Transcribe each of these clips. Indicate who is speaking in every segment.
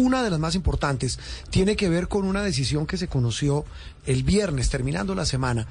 Speaker 1: Una de las más importantes tiene que ver con una decisión que se conoció el viernes, terminando la semana,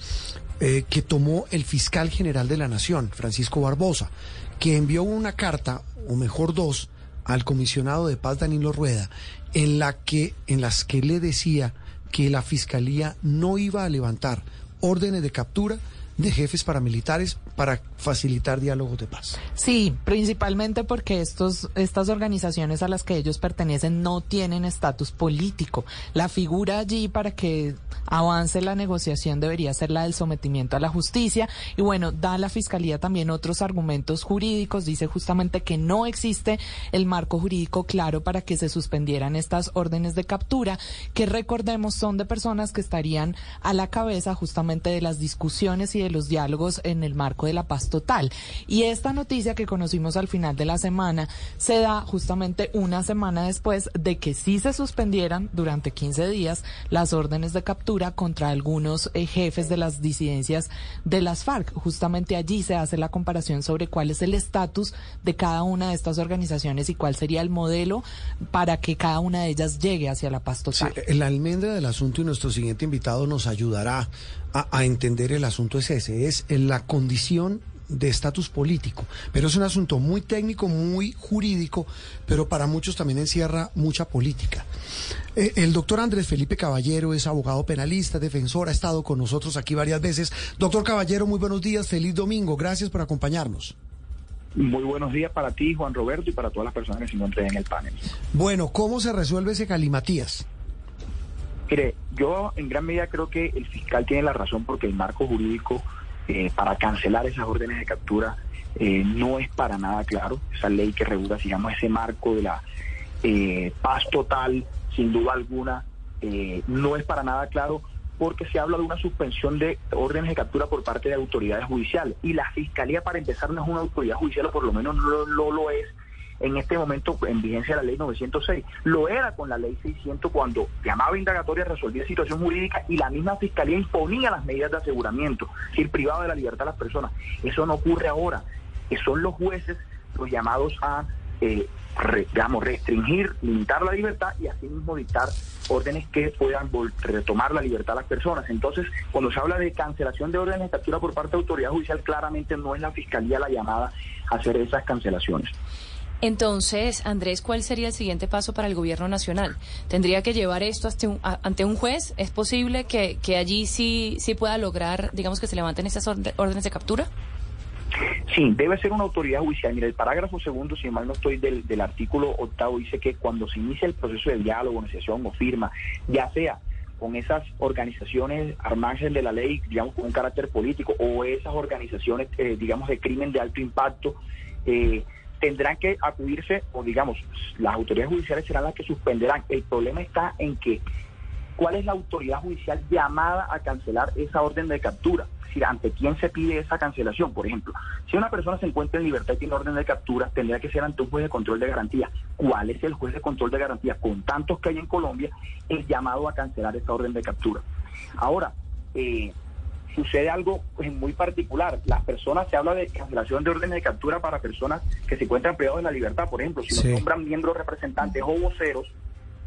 Speaker 1: eh, que tomó el fiscal general de la Nación, Francisco Barbosa, que envió una carta, o mejor dos, al comisionado de paz Danilo Rueda, en la que, en las que le decía que la fiscalía no iba a levantar órdenes de captura de jefes paramilitares para facilitar diálogos de paz.
Speaker 2: Sí, principalmente porque estos, estas organizaciones a las que ellos pertenecen no tienen estatus político. La figura allí para que avance la negociación debería ser la del sometimiento a la justicia. Y bueno, da la Fiscalía también otros argumentos jurídicos. Dice justamente que no existe el marco jurídico claro para que se suspendieran estas órdenes de captura, que recordemos son de personas que estarían a la cabeza justamente de las discusiones y de los diálogos en el marco de la paz total. Y esta noticia que conocimos al final de la semana se da justamente una semana después de que sí se suspendieran durante 15 días las órdenes de captura contra algunos eh, jefes de las disidencias de las FARC. Justamente allí se hace la comparación sobre cuál es el estatus de cada una de estas organizaciones y cuál sería el modelo para que cada una de ellas llegue hacia la paz total.
Speaker 1: La almendra del asunto y nuestro siguiente invitado nos ayudará a, a entender el asunto es ese, es la condición de estatus político, pero es un asunto muy técnico, muy jurídico, pero para muchos también encierra mucha política. Eh, el doctor Andrés Felipe Caballero es abogado penalista, defensor, ha estado con nosotros aquí varias veces. Doctor Caballero, muy buenos días, feliz domingo, gracias por acompañarnos.
Speaker 3: Muy buenos días para ti, Juan Roberto, y para todas las personas que se encuentran en el panel.
Speaker 1: Bueno, ¿cómo se resuelve ese Calimatías?
Speaker 3: Mire, yo en gran medida creo que el fiscal tiene la razón porque el marco jurídico eh, para cancelar esas órdenes de captura eh, no es para nada claro. Esa ley que regula, digamos, ese marco de la eh, paz total, sin duda alguna, eh, no es para nada claro porque se habla de una suspensión de órdenes de captura por parte de autoridades judiciales. Y la Fiscalía, para empezar, no es una autoridad judicial, o por lo menos no lo, no lo es en este momento en vigencia la ley 906. Lo era con la ley 600 cuando llamaba indagatoria, resolvía situación jurídica y la misma fiscalía imponía las medidas de aseguramiento, decir, privado de la libertad a las personas. Eso no ocurre ahora, que son los jueces los llamados a, eh, digamos, restringir, limitar la libertad y asimismo dictar órdenes que puedan retomar la libertad a las personas. Entonces, cuando se habla de cancelación de órdenes de captura por parte de autoridad judicial, claramente no es la fiscalía la llamada a hacer esas cancelaciones.
Speaker 4: Entonces, Andrés, ¿cuál sería el siguiente paso para el gobierno nacional? ¿Tendría que llevar esto ante un, a, ante un juez? ¿Es posible que, que, allí sí, sí pueda lograr, digamos, que se levanten estas órdenes de captura?
Speaker 3: Sí, debe ser una autoridad judicial. Mira, el parágrafo segundo, si mal no estoy, del, del artículo octavo dice que cuando se inicia el proceso de diálogo, negociación o firma, ya sea con esas organizaciones al margen de la ley, digamos, con un carácter político, o esas organizaciones, eh, digamos, de crimen de alto impacto, eh, tendrán que acudirse, o digamos, las autoridades judiciales serán las que suspenderán. El problema está en que, ¿cuál es la autoridad judicial llamada a cancelar esa orden de captura? Es decir, ¿ante quién se pide esa cancelación? Por ejemplo, si una persona se encuentra en libertad y tiene orden de captura, tendría que ser ante un juez de control de garantía. ¿Cuál es el juez de control de garantía? Con tantos que hay en Colombia, es llamado a cancelar esa orden de captura. Ahora, eh, sucede algo pues, muy particular. Las personas, se habla de cancelación de órdenes de captura para personas que se encuentran privados de la libertad. Por ejemplo, si sí. nos nombran miembros representantes o voceros,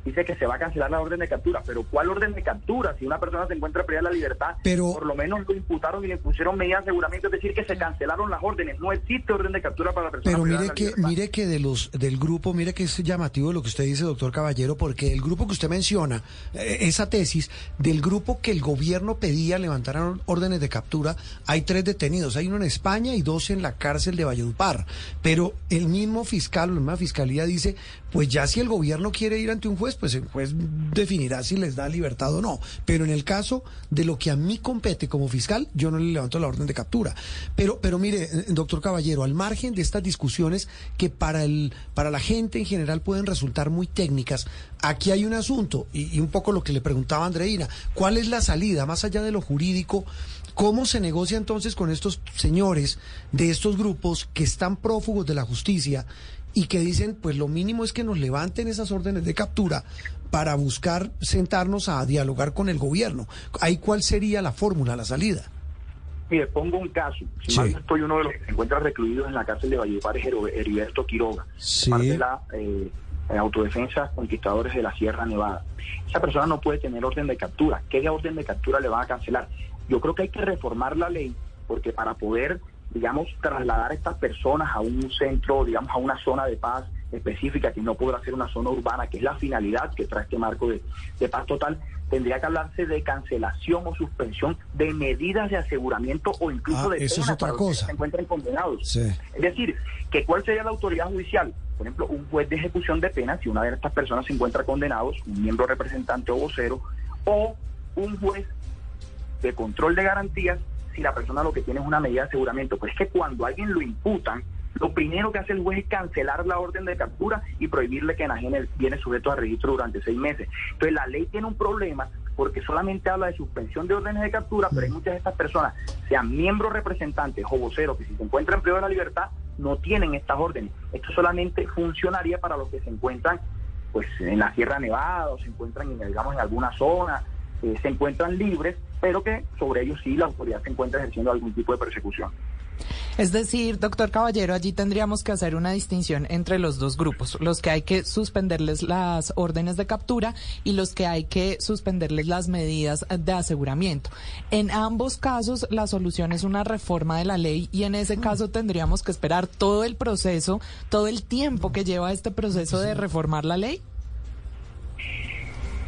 Speaker 3: dice que se va a cancelar la orden de captura. Pero ¿cuál orden de captura? Si una persona se encuentra privada de la libertad,
Speaker 1: pero,
Speaker 3: por lo menos lo imputaron y le pusieron medidas de aseguramiento, es decir, que se cancelaron las órdenes. No existe orden de captura para la persona
Speaker 1: Pero mire que,
Speaker 3: libertad.
Speaker 1: mire que de los del grupo, mire que es llamativo lo que usted dice, doctor Caballero, porque el grupo que usted menciona, eh, esa tesis, del grupo que el gobierno pedía levantar órdenes de captura, hay tres detenidos. Hay uno en España y dos en la cárcel de Valledupar. Pero el mismo fiscal la misma fiscalía dice, pues ya si el gobierno quiere ir ante un juez, pues el juez definirá si les da libertad o no. Pero en el caso de lo que a mí compete como fiscal, yo no le levanto la orden de captura. Pero, pero mire, doctor Caballero, al margen de estas discusiones que para, el, para la gente en general pueden resultar muy técnicas, aquí hay un asunto, y, y un poco lo que le preguntaba Andreina, ¿cuál es la salida, más allá de lo jurídico? ¿Cómo se negocia entonces con estos señores de estos grupos que están prófugos de la justicia y que dicen, pues lo mínimo es que nos levanten esas órdenes de captura para buscar sentarnos a dialogar con el gobierno. ¿Ahí cuál sería la fórmula, la salida?
Speaker 3: Mire, pongo un caso. Si
Speaker 1: Sí.
Speaker 3: mal no estoy uno de los que se encuentra recluidos en la cárcel de Valledupar, es Heriberto Quiroga,
Speaker 1: Sí.
Speaker 3: parte de la eh, autodefensas conquistadores de la Sierra Nevada. Esa persona no puede tener orden de captura. ¿Qué orden de captura le van a cancelar? Yo creo que hay que reformar la ley porque para poder, digamos, trasladar a estas personas a un centro, digamos, a una zona de paz específica que no podrá ser una zona urbana, que es la finalidad que trae este marco de, de paz total, tendría que hablarse de cancelación o suspensión de medidas de aseguramiento o incluso
Speaker 1: Ah,
Speaker 3: de
Speaker 1: eso es otra
Speaker 3: para los que
Speaker 1: cosa.
Speaker 3: se encuentren condenados.
Speaker 1: Sí.
Speaker 3: Es decir, que cuál sería la autoridad judicial. Por ejemplo, un juez de ejecución de penas, si una de estas personas se encuentra condenados, un miembro representante o vocero, o un juez de control de garantías, si la persona lo que tiene es una medida de aseguramiento. Pues es que cuando a alguien lo imputan, lo primero que hace el juez es cancelar la orden de captura y prohibirle que enajene viene sujeto a registro durante seis meses. Entonces la ley tiene un problema porque solamente habla de suspensión de órdenes de captura, pero hay muchas de estas personas, sean miembros representantes o voceros, que si se encuentran en de la libertad, no tienen estas órdenes. Esto solamente funcionaría para los que se encuentran pues en la Sierra Nevada o se encuentran en, digamos en alguna zona, eh, se encuentran libres, pero que sobre ellos sí la autoridad se encuentra ejerciendo algún tipo de persecución.
Speaker 2: Es decir, doctor Caballero, allí tendríamos que hacer una distinción entre los dos grupos, los que hay que suspenderles las órdenes de captura y los que hay que suspenderles las medidas de aseguramiento. En ambos casos, la solución es una reforma de la ley y en ese caso tendríamos que esperar todo el proceso, todo el tiempo que lleva este proceso de reformar la ley.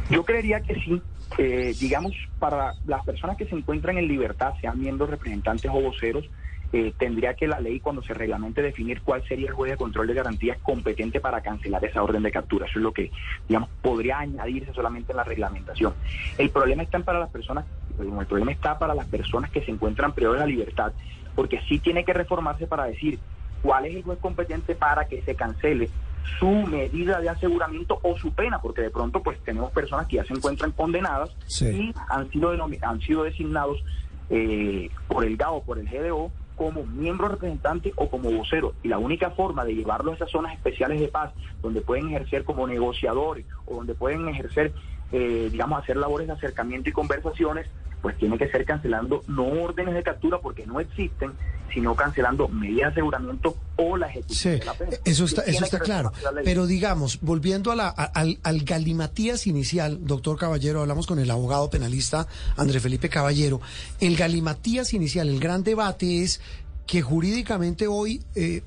Speaker 3: Yo creería que sí. Eh, digamos, para las personas que se encuentran en libertad, sean miembros representantes o voceros, eh, tendría que la ley, cuando se reglamente, definir cuál sería el juez de control de garantías competente para cancelar esa orden de captura. Eso es lo que, digamos, podría añadirse solamente en la reglamentación. El problema está para las personas, el problema está para las personas que se encuentran privadas de la libertad, porque sí tiene que reformarse para decir cuál es el juez competente para que se cancele su medida de aseguramiento o su pena, porque de pronto pues tenemos personas que ya se encuentran condenadas
Speaker 1: Sí.
Speaker 3: y han sido, han sido designados eh, por el GAO, por el GDO, como miembro representante o como vocero. Y la única forma de llevarlos a esas zonas especiales de paz, donde pueden ejercer como negociadores o donde pueden ejercer, eh, digamos, hacer labores de acercamiento y conversaciones, pues tiene que ser cancelando no órdenes de captura porque no existen, sino cancelando medidas de aseguramiento o la ejecución
Speaker 1: Sí,
Speaker 3: de la pena.
Speaker 1: eso está, eso está claro. Pero digamos, volviendo a la, al, al galimatías inicial, doctor Caballero, hablamos con el abogado penalista André Felipe Caballero. El galimatías inicial, el gran debate es que jurídicamente hoy eh,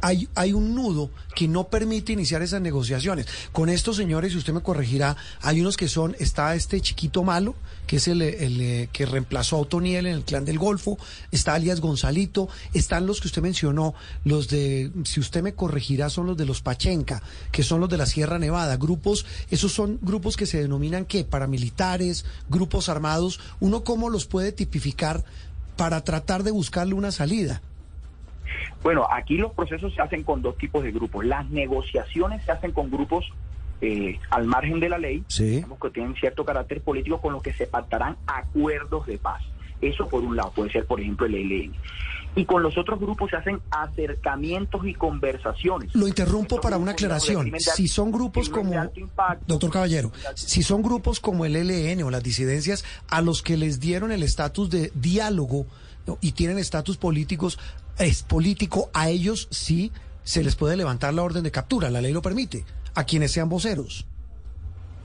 Speaker 1: hay, hay un nudo que no permite iniciar esas negociaciones. Con estos señores, si usted me corregirá, hay unos que son, está este chiquito malo, que es el, el, eh, que reemplazó a Otoniel en el clan del Golfo, está alias Gonzalito, están los que usted mencionó, los de, si usted me corregirá, son los de los Pachenca, que son los de la Sierra Nevada, grupos, esos son grupos que se denominan ¿qué? Paramilitares, grupos armados, ¿uno cómo los puede tipificar para tratar de buscarle una salida?
Speaker 3: Bueno, aquí los procesos se hacen con dos tipos de grupos. Las negociaciones se hacen con grupos eh, al margen de la ley,
Speaker 1: Sí.
Speaker 3: digamos que tienen cierto carácter político con los que se pactarán acuerdos de paz. Eso por un lado, puede ser por ejemplo el ELN. Y con los otros grupos se hacen acercamientos y conversaciones.
Speaker 1: Lo interrumpo
Speaker 3: Estos
Speaker 1: para una aclaración.
Speaker 3: de-
Speaker 1: Si son grupos como,
Speaker 3: impacto,
Speaker 1: doctor Caballero, si son grupos como el ELN o las disidencias a los que les dieron el estatus de diálogo ¿no? y tienen estatus políticos, es político, a ellos sí se les puede levantar la orden de captura, la ley lo permite, a quienes sean voceros.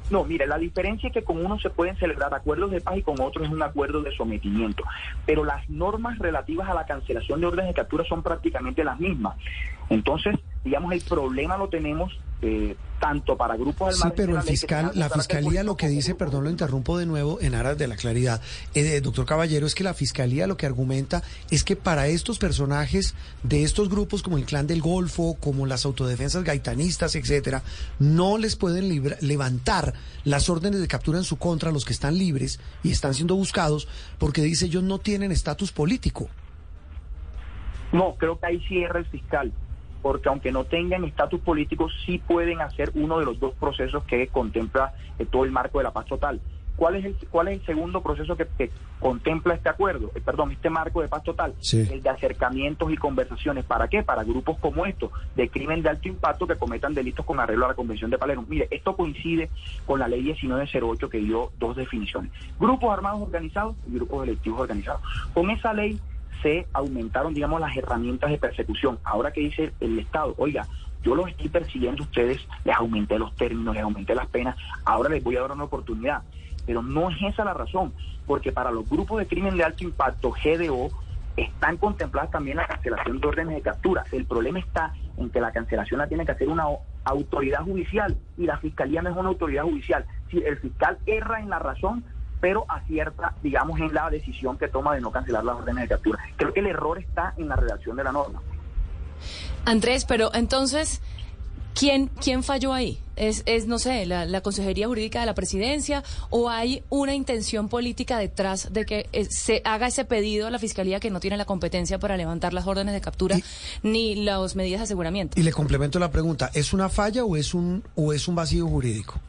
Speaker 3: No, mire, la diferencia es que con unos se pueden celebrar acuerdos de paz y con otros es un acuerdo de sometimiento. Pero las normas relativas a la cancelación de órdenes de captura son prácticamente las mismas. Entonces, digamos, el problema lo tenemos eh, tanto para grupos al
Speaker 1: Sí, pero el fiscal, la fiscalía lo que dice, perdón, lo interrumpo de nuevo en aras de la claridad, eh, doctor Caballero, es que la fiscalía lo que argumenta es que para estos personajes de estos grupos como el Clan del Golfo, como las autodefensas gaitanistas, etcétera, no les pueden libra- levantar las órdenes de captura en su contra a los que están libres y están siendo buscados, porque dice ellos no tienen estatus político.
Speaker 3: No, creo que ahí cierra el fiscal, porque aunque no tengan estatus político, sí pueden hacer uno de los dos procesos que contempla eh, todo el marco de la paz total. ¿Cuál es el, cuál es el segundo proceso que, que contempla este acuerdo? Eh, perdón, este marco de paz total.
Speaker 1: Sí.
Speaker 3: El de acercamientos y conversaciones. ¿Para qué? Para grupos como estos, de crimen de alto impacto que cometan delitos con arreglo a la Convención de Palermo. Mire, esto coincide con la ley 1908 que dio dos definiciones. Grupos armados organizados y grupos delictivos organizados. Con esa ley se aumentaron, digamos, las herramientas de persecución. Ahora que dice el Estado, oiga, yo los estoy persiguiendo a ustedes, les aumenté los términos, les aumenté las penas, ahora les voy a dar una oportunidad. Pero no es esa la razón, porque para los grupos de crimen de alto impacto, GDO, están contempladas también la cancelación de órdenes de captura. El problema está en que la cancelación la tiene que hacer una autoridad judicial y la fiscalía no es una autoridad judicial. Si el fiscal erra en la razón, pero acierta, digamos, en la decisión que toma de no cancelar las órdenes de captura. Creo que el error está en la redacción de la norma.
Speaker 4: Andrés, pero entonces, ¿quién, quién falló ahí? ¿Es, es no sé, la, Consejería Jurídica de la Presidencia o hay una intención política detrás de que eh, se haga ese pedido a la Fiscalía que no tiene la competencia para levantar las órdenes de captura ni las medidas de aseguramiento?
Speaker 1: Y le complemento la pregunta, ¿es una falla o es un, o es un vacío jurídico?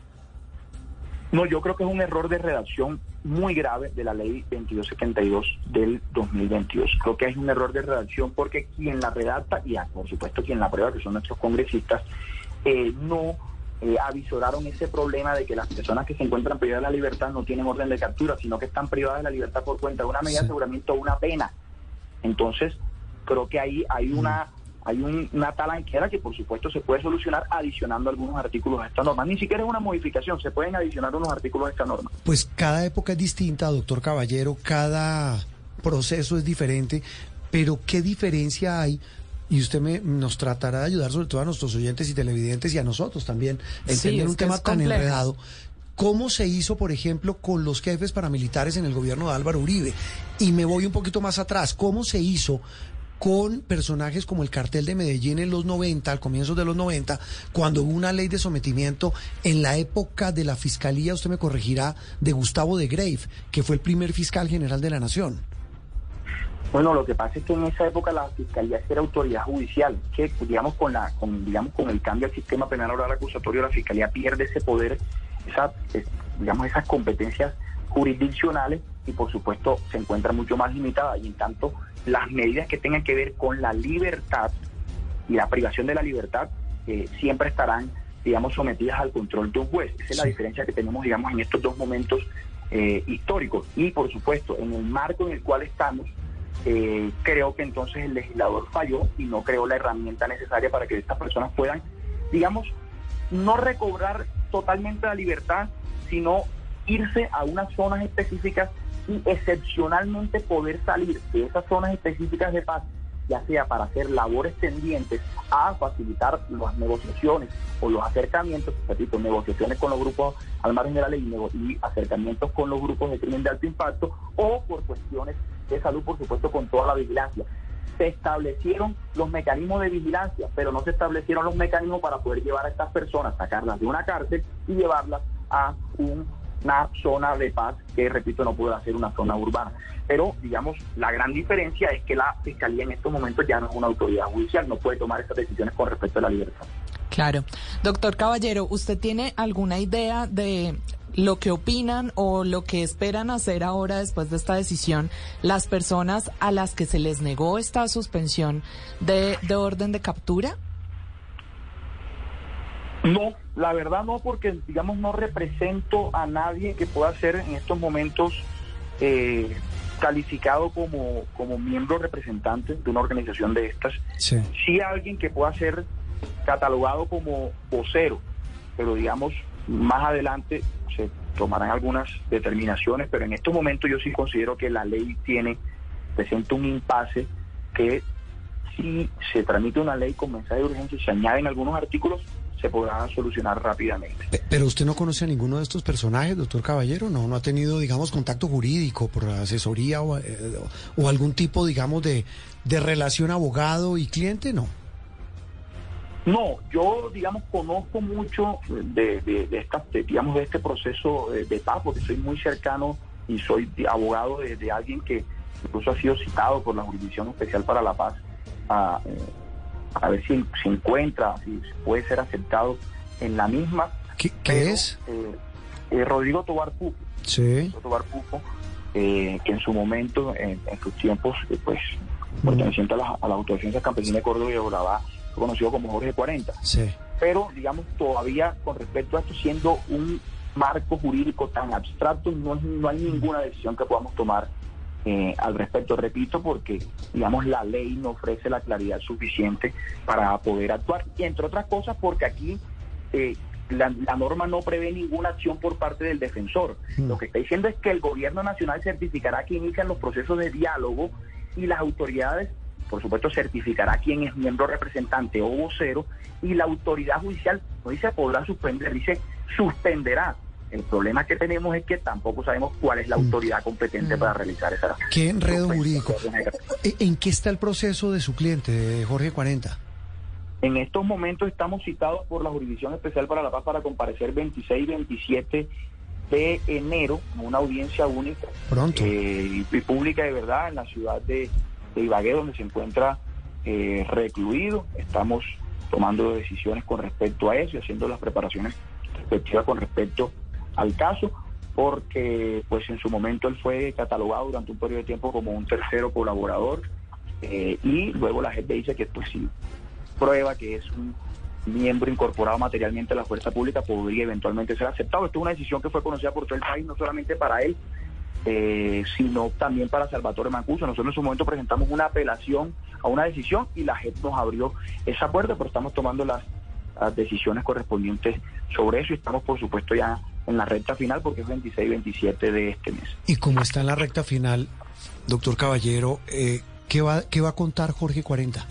Speaker 3: No, yo creo que es un error de redacción muy grave de la ley 2272 del 2022. Creo que es un error de redacción porque quien la redacta, y por supuesto quien la prueba, que son nuestros congresistas, eh, no eh, avisoraron ese problema de que las personas que se encuentran privadas de la libertad no tienen orden de captura, sino que están privadas de la libertad por cuenta de una medida de aseguramiento o una pena. Entonces, creo que ahí hay una hay una talanquera que por supuesto se puede solucionar adicionando algunos artículos a esta norma. Ni siquiera es una modificación, se pueden adicionar unos artículos a esta norma.
Speaker 1: Pues cada época es distinta, doctor Caballero, cada proceso es diferente, pero ¿qué diferencia hay? Y usted me, nos tratará de ayudar sobre todo a nuestros oyentes y televidentes y a nosotros también, entender un tema tan enredado. ¿Cómo se hizo, por ejemplo, con los jefes paramilitares en el gobierno de Álvaro Uribe? Y me voy un poquito más atrás. ¿Cómo se hizo con personajes como el cartel de Medellín en los 90, al comienzo de los 90, cuando hubo una ley de sometimiento en la época de la fiscalía, usted me corregirá, de Gustavo de Grave, que fue el primer fiscal general de la nación.
Speaker 3: Bueno, lo que pasa es que en esa época la fiscalía era autoridad judicial, que digamos con la, con, digamos con el cambio al sistema penal oral acusatorio, la fiscalía pierde ese poder, esa, digamos esas competencias jurisdiccionales y por supuesto se encuentra mucho más limitada y en tanto las medidas que tengan que ver con la libertad y la privación de la libertad eh, siempre estarán, digamos, sometidas al control de un juez. Esa es la diferencia que tenemos, digamos, en estos dos momentos eh, históricos. Y, por supuesto, en el marco en el cual estamos, eh, creo que entonces el legislador falló y no creó la herramienta necesaria para que estas personas puedan, digamos, no recobrar totalmente la libertad, sino irse a unas zonas específicas y excepcionalmente poder salir de esas zonas específicas de paz, ya sea para hacer labores tendientes a facilitar las negociaciones o los acercamientos, repito, negociaciones con los grupos al margen de la ley y acercamientos con los grupos de crimen de alto impacto o por cuestiones de salud, por supuesto, con toda la vigilancia. Se establecieron los mecanismos de vigilancia, pero no se establecieron los mecanismos para poder llevar a estas personas, sacarlas de una cárcel y llevarlas a un una zona de paz que, repito, no puede ser una zona urbana. Pero, digamos, la gran diferencia es que la Fiscalía en estos momentos ya no es una autoridad judicial, no puede tomar esas decisiones con respecto a la libertad.
Speaker 2: Claro. Doctor Caballero, ¿usted tiene alguna idea de lo que opinan o lo que esperan hacer ahora después de esta decisión las personas a las que se les negó esta suspensión de, de orden de captura?
Speaker 3: No, la verdad no, porque digamos no represento a nadie que pueda ser en estos momentos eh, calificado como, como miembro representante de una organización de estas. Sí. sí alguien que pueda ser catalogado como vocero, pero digamos más adelante se tomarán algunas determinaciones, pero en estos momentos yo sí considero que la ley tiene, presenta un impasse que si se tramite una ley con mensaje de urgencia y se añaden algunos artículos, se podrá solucionar rápidamente.
Speaker 1: Pero usted no conoce a ninguno de estos personajes, doctor Caballero, no, no ha tenido, digamos, contacto jurídico por asesoría o, eh, o algún tipo, digamos, de, de relación abogado y cliente, no.
Speaker 3: No, yo, digamos, conozco mucho de, de, de, esta, digamos, de este proceso de, paz, porque soy muy cercano y soy abogado de, alguien que incluso ha sido citado por la Jurisdicción Especial para la Paz a, eh, a ver si se encuentra, si puede ser aceptado en la misma.
Speaker 1: ¿Qué, es?
Speaker 3: Eh, eh, Rodrigo Tobar Pupo.
Speaker 1: Sí.
Speaker 3: Tobar Pupo, eh, que en su momento, en, sus tiempos, pues, perteneciente a la, a la Autodefensa Campesina de Córdoba y fue conocido como Jorge 40.
Speaker 1: Sí.
Speaker 3: Pero, digamos, todavía con respecto a esto, siendo un marco jurídico tan abstracto, no, no hay ninguna decisión que podamos tomar eh, al respecto. Repito, porque, digamos, la ley no ofrece la claridad suficiente para poder actuar. Y entre otras cosas, porque aquí eh, la, norma no prevé ninguna acción por parte del defensor. Mm. Lo que está diciendo es que el gobierno nacional certificará que inician los procesos de diálogo y las autoridades, por supuesto, certificará quién es miembro representante o vocero y la autoridad judicial no dice podrá suspender, dice suspenderá el problema que tenemos es que tampoco sabemos cuál es la mm. autoridad competente para realizar esa.
Speaker 1: ¿Qué enredo jurídico? ¿En qué está el proceso de su cliente, Jorge 40?
Speaker 3: En estos momentos estamos citados por la Jurisdicción Especial para la Paz para comparecer 26 y 27 de enero en una audiencia única
Speaker 1: Pronto.
Speaker 3: Eh, y pública de verdad en la ciudad de, Ibagué, donde se encuentra eh, recluido. Estamos tomando decisiones con respecto a eso y haciendo las preparaciones respectivas con respecto al caso porque pues en su momento él fue catalogado durante un periodo de tiempo como un tercero colaborador eh, y luego la gente dice que pues si prueba que es un miembro incorporado materialmente a la fuerza pública podría eventualmente ser aceptado. Esto es una decisión que fue conocida por todo el país, no solamente para él, eh, sino también para Salvatore Mancuso. Nosotros en su momento presentamos una apelación a una decisión y la gente nos abrió esa puerta, pero estamos tomando las decisiones correspondientes sobre eso y estamos por supuesto ya en la recta final porque es 26 y 27 de este mes.
Speaker 1: Y como está en la recta final, doctor Caballero, eh, ¿qué, va, ¿qué va a contar Jorge 40?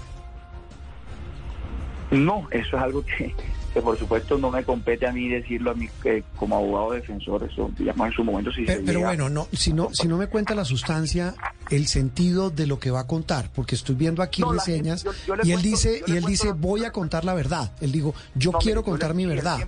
Speaker 3: No, eso es algo que, que por supuesto no me compete a mí decirlo a mí eh, como abogado defensor, eso digamos en su momento si
Speaker 1: Pero, pero bueno, no, si no, si no me cuenta la sustancia, el sentido de lo que va a contar, porque estoy viendo aquí reseñas y él dice y él dice voy a contar la verdad. Él digo, yo quiero contar mi verdad.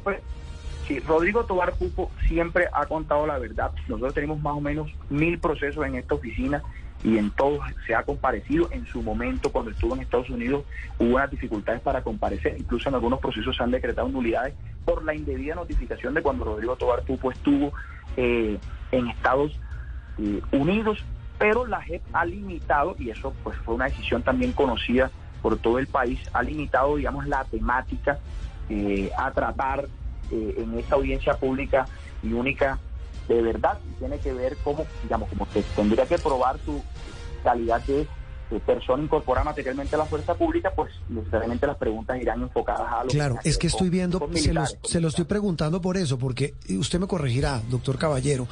Speaker 3: Sí, Rodrigo Tobar Pupo siempre ha contado la verdad. Nosotros tenemos más o menos mil procesos en esta oficina y en todos se ha comparecido. En su momento, cuando estuvo en Estados Unidos, hubo unas dificultades para comparecer. Incluso en algunos procesos se han decretado nulidades por la indebida notificación de cuando Rodrigo Tobar Pupo estuvo eh, en Estados eh, Unidos. Pero la JEP ha limitado, y eso pues fue una decisión también conocida por todo el país, ha limitado, digamos, la temática eh, a tratar eh, en esta audiencia pública y única de verdad tiene que ver cómo, digamos, como que tendría que probar su calidad de, persona incorporada materialmente a la fuerza pública, pues necesariamente las preguntas irán enfocadas a lo
Speaker 1: Claro, es que estoy viendo, se, lo estoy preguntando por eso, porque usted me corregirá, doctor Caballero,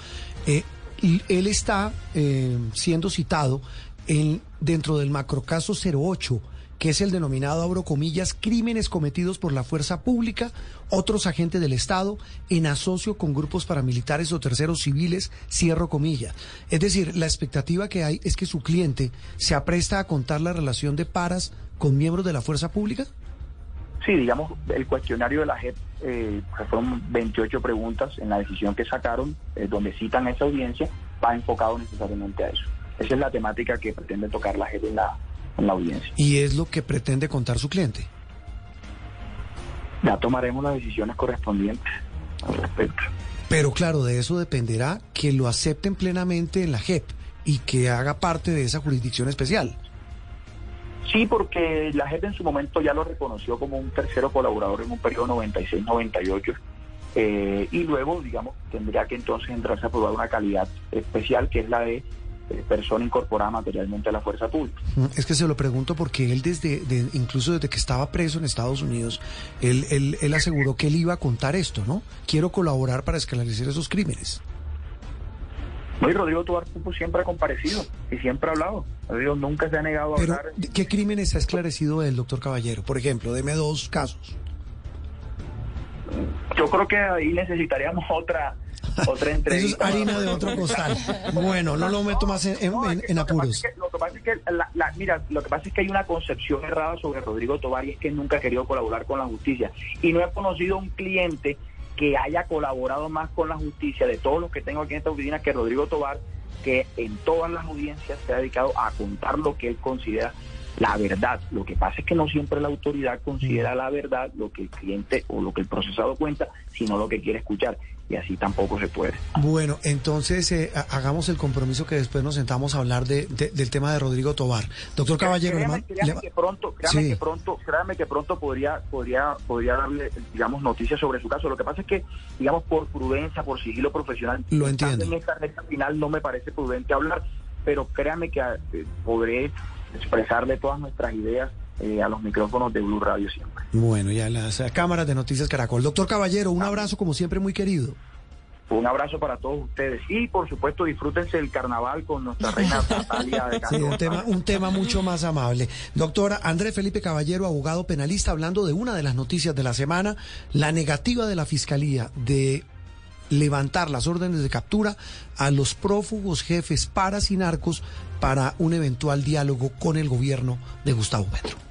Speaker 1: eh, él está eh, siendo citado en, dentro del macrocaso 08 que es el denominado, abro comillas, crímenes cometidos por la fuerza pública, otros agentes del Estado, en asocio con grupos paramilitares o terceros civiles, cierro comillas. Es decir, la expectativa que hay es que su cliente se apresta a contar la relación de paras con miembros de la fuerza pública.
Speaker 3: Sí, digamos, el cuestionario de la JEP, eh, fueron 28 preguntas en la decisión que sacaron, eh, donde citan esa audiencia, va enfocado necesariamente a eso. Esa es la temática que pretende tocar la JEP en la, la audiencia.
Speaker 1: ¿Y es lo que pretende contar su cliente?
Speaker 3: Ya tomaremos las decisiones correspondientes al respecto.
Speaker 1: Pero claro, de eso dependerá que lo acepten plenamente en la JEP y que haga parte de esa jurisdicción especial.
Speaker 3: Sí, porque la JEP en su momento ya lo reconoció como un tercero colaborador en un periodo 96-98. Eh, y luego, digamos, tendría que entonces entrarse a probar una calidad especial, que es la de persona incorporada materialmente a la fuerza pública. Mm,
Speaker 1: es que se lo pregunto porque él desde, incluso desde que estaba preso en Estados Unidos, él, él, él aseguró que él iba a contar esto, ¿no? Quiero colaborar para esclarecer esos crímenes.
Speaker 3: No, Rodrigo Tobar siempre ha comparecido y siempre ha hablado. Rodrigo nunca se ha negado a
Speaker 1: Pero,
Speaker 3: hablar.
Speaker 1: ¿Qué crímenes ha esclarecido el doctor Caballero? Por ejemplo, deme dos casos.
Speaker 3: Yo creo que ahí necesitaríamos otra otra
Speaker 1: Eso es harina de otro costal. Bueno, no lo meto más en, apuros.
Speaker 3: Lo que pasa es que, mira, lo que pasa es que hay una concepción errada sobre Rodrigo Tobar y es que nunca ha querido colaborar con la justicia. Y no he conocido un cliente que haya colaborado más con la justicia de todos los que tengo aquí en esta oficina que Rodrigo Tobar, que en todas las audiencias se ha dedicado a contar lo que él considera la verdad. Lo que pasa es que no siempre la autoridad considera la verdad lo que el cliente o lo que el procesado cuenta, sino lo que quiere escuchar. Y así tampoco se puede.
Speaker 1: Bueno, entonces eh, hagamos el compromiso que después nos sentamos a hablar de, del tema de Rodrigo Tobar. Doctor Caballero,
Speaker 3: créame, que pronto, créame que pronto, créame que pronto podría, podría, podría darle, digamos, noticias sobre su caso. Lo que pasa es que, digamos, por prudencia, por sigilo profesional,
Speaker 1: lo entiendo.
Speaker 3: En esta recta final no me parece prudente hablar pero créanme que eh, podré expresarle todas nuestras ideas eh, a los micrófonos de Blue Radio siempre.
Speaker 1: Bueno, ya las eh, cámaras de Noticias Caracol. Doctor Caballero, un abrazo como siempre muy querido.
Speaker 3: Un abrazo para todos ustedes y por supuesto disfrútense el carnaval con nuestra reina Natalia de
Speaker 1: Sí, un tema, un tema mucho más amable. Doctora Andrés Felipe Caballero, abogado penalista, hablando de una de las noticias de la semana, la negativa de la Fiscalía de levantar las órdenes de captura a los prófugos jefes paras y narcos para un eventual diálogo con el gobierno de Gustavo Petro.